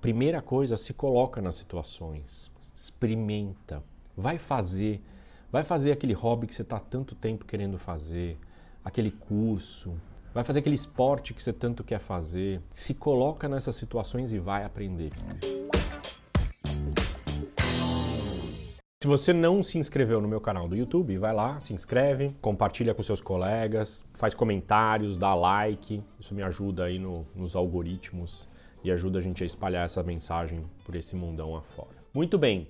primeira coisa, se coloca nas situações, experimenta, vai fazer, vai fazer aquele hobby que você está tanto tempo querendo fazer, aquele curso, vai fazer aquele esporte que você tanto quer fazer. Se coloca nessas situações e vai aprender. Se você não se inscreveu no meu canal do YouTube, vai lá, se inscreve, compartilha com seus colegas, faz comentários, dá like. Isso me ajuda aí no, nos algoritmos e ajuda a gente a espalhar essa mensagem por esse mundão afora. Muito bem.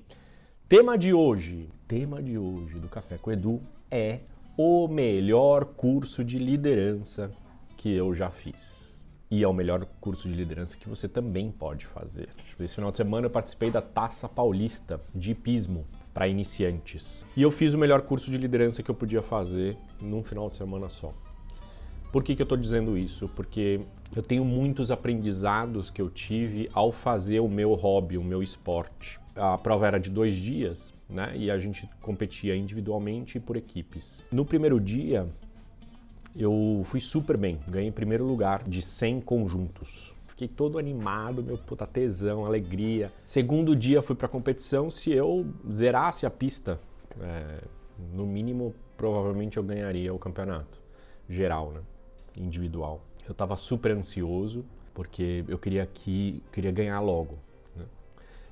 Tema de hoje, tema de hoje do Café com Edu é o melhor curso de liderança que eu já fiz. E é o melhor curso de liderança que você também pode fazer. Esse final de semana eu participei da Taça Paulista de Hipismo para iniciantes. E eu fiz o melhor curso de liderança que eu podia fazer num final de semana só. Por que, que eu estou dizendo isso? Porque eu tenho muitos aprendizados que eu tive ao fazer o meu hobby, o meu esporte. A prova era de dois dias, né? E a gente competia individualmente e por equipes. No primeiro dia, eu fui super bem. Ganhei primeiro lugar de 100 conjuntos. Fiquei todo animado, meu puta tesão, alegria. Segundo dia fui pra competição. Se eu zerasse a pista, é, no mínimo, provavelmente eu ganharia o campeonato geral, né? Individual. Eu tava super ansioso porque eu queria que queria ganhar logo. Né?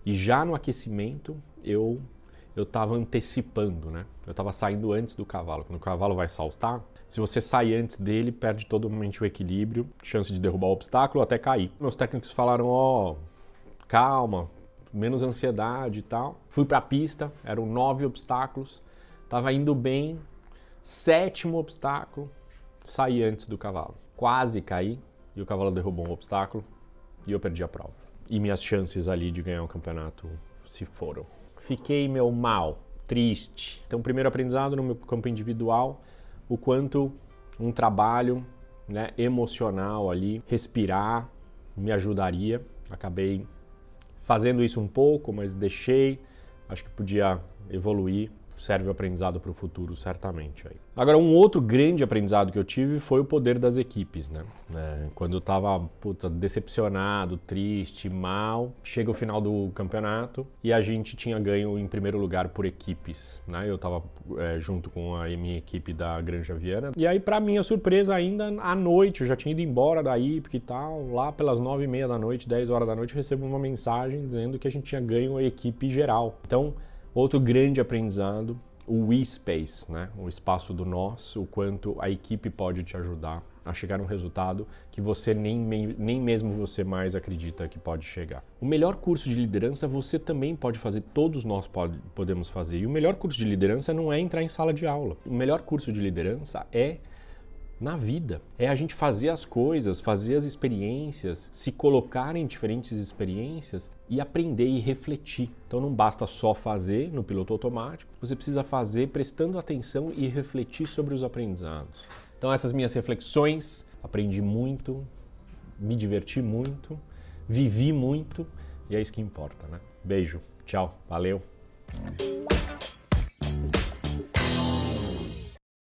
E já no aquecimento eu eu estava antecipando, né? Eu estava saindo antes do cavalo. Quando o cavalo vai saltar, se você sai antes dele, perde totalmente o equilíbrio, chance de derrubar o obstáculo até cair. Meus técnicos falaram: ó, oh, calma, menos ansiedade e tal. Fui para a pista, eram nove obstáculos, estava indo bem. Sétimo obstáculo, saí antes do cavalo. Quase caí e o cavalo derrubou um obstáculo e eu perdi a prova. E minhas chances ali de ganhar o campeonato se foram. Fiquei meu mal, triste. Então, primeiro aprendizado no meu campo individual, o quanto um trabalho né, emocional ali, respirar, me ajudaria. Acabei fazendo isso um pouco, mas deixei. Acho que podia evoluir serve o aprendizado para o futuro, certamente. Aí. Agora, um outro grande aprendizado que eu tive foi o poder das equipes, né? É, quando eu estava decepcionado, triste, mal, chega o final do campeonato e a gente tinha ganho em primeiro lugar por equipes, né? Eu estava é, junto com a minha equipe da Granja Viana. E aí, para minha surpresa, ainda à noite, eu já tinha ido embora da IPC e tal, lá pelas nove e meia da noite, dez horas da noite, eu recebo uma mensagem dizendo que a gente tinha ganho a equipe geral. Então, Outro grande aprendizado, o We Space, né? o espaço do nós, o quanto a equipe pode te ajudar a chegar a um resultado que você nem, nem mesmo você mais acredita que pode chegar. O melhor curso de liderança você também pode fazer, todos nós pode, podemos fazer. E o melhor curso de liderança não é entrar em sala de aula. O melhor curso de liderança é na vida. É a gente fazer as coisas, fazer as experiências, se colocar em diferentes experiências e aprender e refletir. Então não basta só fazer no piloto automático, você precisa fazer prestando atenção e refletir sobre os aprendizados. Então essas minhas reflexões, aprendi muito, me diverti muito, vivi muito e é isso que importa, né? Beijo, tchau, valeu.